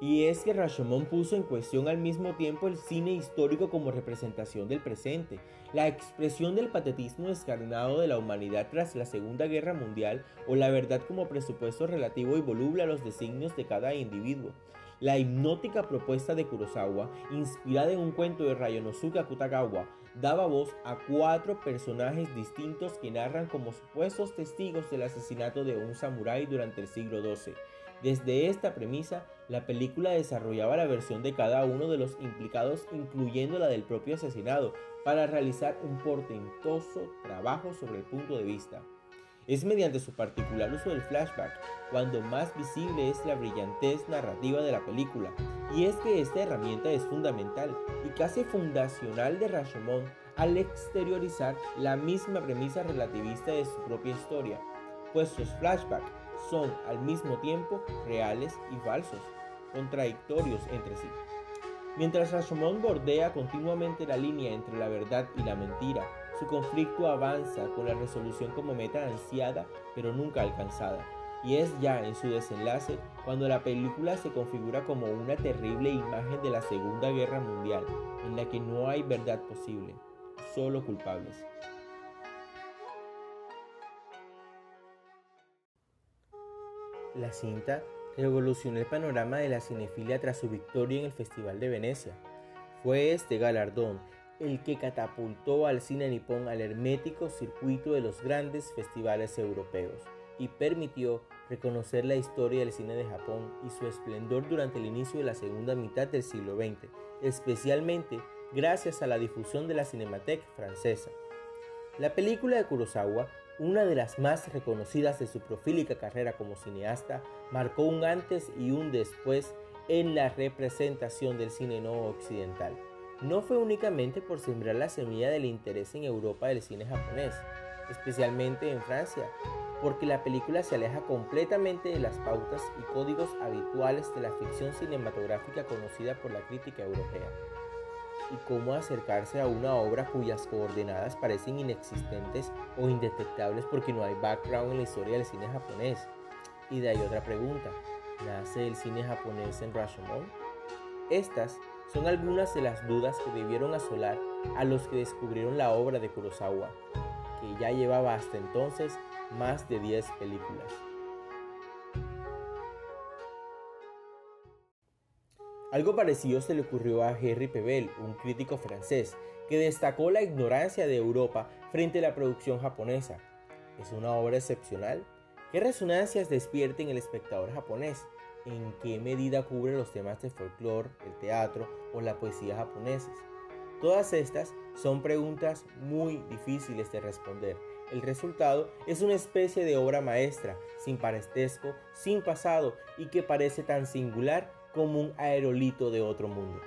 Y es que Rashomon puso en cuestión al mismo tiempo el cine histórico como representación del presente, la expresión del patetismo descarnado de la humanidad tras la Segunda Guerra Mundial o la verdad como presupuesto relativo y voluble a los designios de cada individuo. La hipnótica propuesta de Kurosawa, inspirada en un cuento de Ryonosuke Akutagawa, daba voz a cuatro personajes distintos que narran como supuestos testigos del asesinato de un samurái durante el siglo XII. Desde esta premisa, la película desarrollaba la versión de cada uno de los implicados, incluyendo la del propio asesinado, para realizar un portentoso trabajo sobre el punto de vista. Es mediante su particular uso del flashback cuando más visible es la brillantez narrativa de la película, y es que esta herramienta es fundamental y casi fundacional de Rashomon al exteriorizar la misma premisa relativista de su propia historia, pues sus flashbacks son al mismo tiempo reales y falsos, contradictorios entre sí. Mientras Rashomon bordea continuamente la línea entre la verdad y la mentira, su conflicto avanza con la resolución como meta ansiada pero nunca alcanzada. Y es ya en su desenlace cuando la película se configura como una terrible imagen de la Segunda Guerra Mundial, en la que no hay verdad posible, solo culpables. La cinta revolucionó el panorama de la cinefilia tras su victoria en el Festival de Venecia. Fue este galardón el que catapultó al cine nipón al hermético circuito de los grandes festivales europeos y permitió reconocer la historia del cine de Japón y su esplendor durante el inicio de la segunda mitad del siglo XX, especialmente gracias a la difusión de la Cinematheque francesa. La película de Kurosawa una de las más reconocidas de su profílica carrera como cineasta, marcó un antes y un después en la representación del cine no occidental. No fue únicamente por sembrar la semilla del interés en Europa del cine japonés, especialmente en Francia, porque la película se aleja completamente de las pautas y códigos habituales de la ficción cinematográfica conocida por la crítica europea y cómo acercarse a una obra cuyas coordenadas parecen inexistentes o indetectables porque no hay background en la historia del cine japonés. Y de ahí otra pregunta, ¿nace el cine japonés en Rashomon? Estas son algunas de las dudas que debieron asolar a los que descubrieron la obra de Kurosawa, que ya llevaba hasta entonces más de 10 películas. Algo parecido se le ocurrió a Henri Pebel, un crítico francés, que destacó la ignorancia de Europa frente a la producción japonesa. ¿Es una obra excepcional? ¿Qué resonancias despierta en el espectador japonés? ¿En qué medida cubre los temas de folclore, el teatro o la poesía japoneses? Todas estas son preguntas muy difíciles de responder. El resultado es una especie de obra maestra, sin parentesco, sin pasado y que parece tan singular como un aerolito de otro mundo.